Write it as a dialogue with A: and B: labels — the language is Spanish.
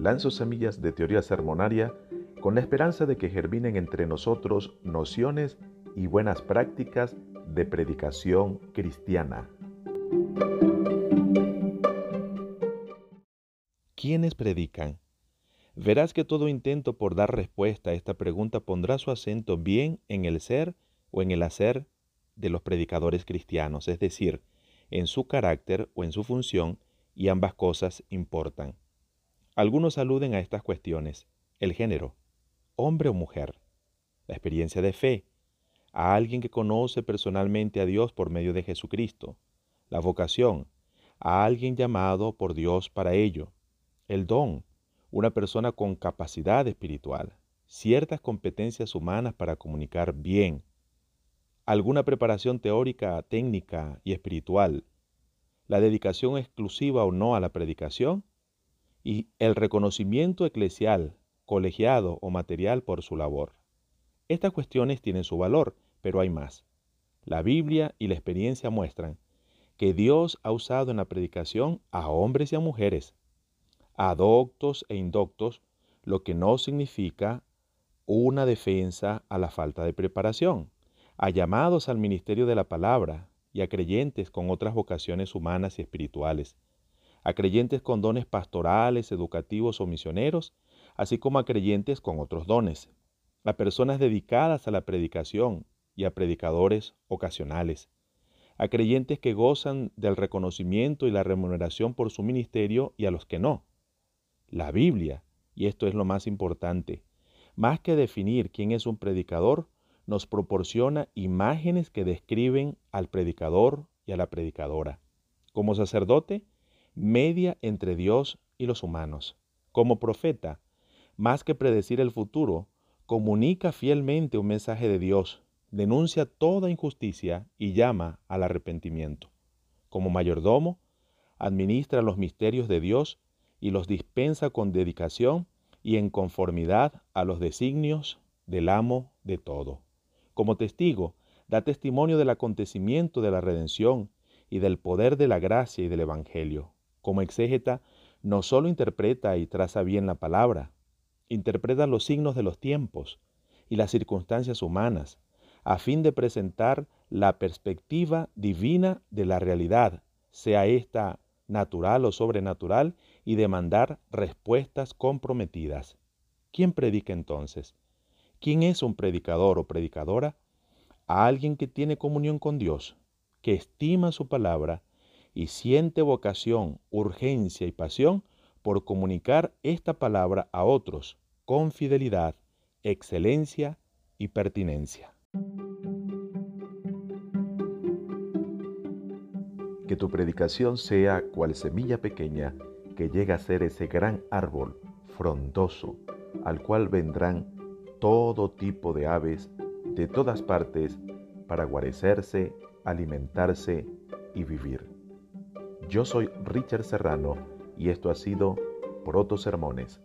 A: lanzo semillas de teoría sermonaria con la esperanza de que germinen entre nosotros nociones y buenas prácticas de predicación cristiana. ¿Quiénes predican? Verás que todo intento por dar respuesta a esta pregunta pondrá su acento bien en el ser o en el hacer de los predicadores cristianos, es decir, en su carácter o en su función, y ambas cosas importan. Algunos aluden a estas cuestiones, el género, hombre o mujer, la experiencia de fe, a alguien que conoce personalmente a Dios por medio de Jesucristo, la vocación, a alguien llamado por Dios para ello, el don, una persona con capacidad espiritual, ciertas competencias humanas para comunicar bien, alguna preparación teórica, técnica y espiritual, la dedicación exclusiva o no a la predicación y el reconocimiento eclesial, colegiado o material por su labor. Estas cuestiones tienen su valor, pero hay más. La Biblia y la experiencia muestran que Dios ha usado en la predicación a hombres y a mujeres, a doctos e indoctos, lo que no significa una defensa a la falta de preparación, a llamados al ministerio de la palabra y a creyentes con otras vocaciones humanas y espirituales, a creyentes con dones pastorales, educativos o misioneros, así como a creyentes con otros dones, a personas dedicadas a la predicación y a predicadores ocasionales, a creyentes que gozan del reconocimiento y la remuneración por su ministerio y a los que no, la Biblia, y esto es lo más importante, más que definir quién es un predicador, nos proporciona imágenes que describen al predicador y a la predicadora. Como sacerdote, media entre Dios y los humanos. Como profeta, más que predecir el futuro, comunica fielmente un mensaje de Dios, denuncia toda injusticia y llama al arrepentimiento. Como mayordomo, administra los misterios de Dios y los dispensa con dedicación y en conformidad a los designios del amo de todo. Como testigo, da testimonio del acontecimiento de la redención y del poder de la gracia y del Evangelio. Como exégeta, no solo interpreta y traza bien la palabra, interpreta los signos de los tiempos y las circunstancias humanas, a fin de presentar la perspectiva divina de la realidad, sea esta natural o sobrenatural, y demandar respuestas comprometidas. ¿Quién predica entonces? ¿Quién es un predicador o predicadora? A alguien que tiene comunión con Dios, que estima su palabra y siente vocación, urgencia y pasión por comunicar esta palabra a otros con fidelidad, excelencia y pertinencia. Que tu predicación sea cual semilla pequeña que llega a ser ese gran árbol frondoso al cual vendrán todo tipo de aves de todas partes para guarecerse, alimentarse y vivir. Yo soy Richard Serrano y esto ha sido Proto Sermones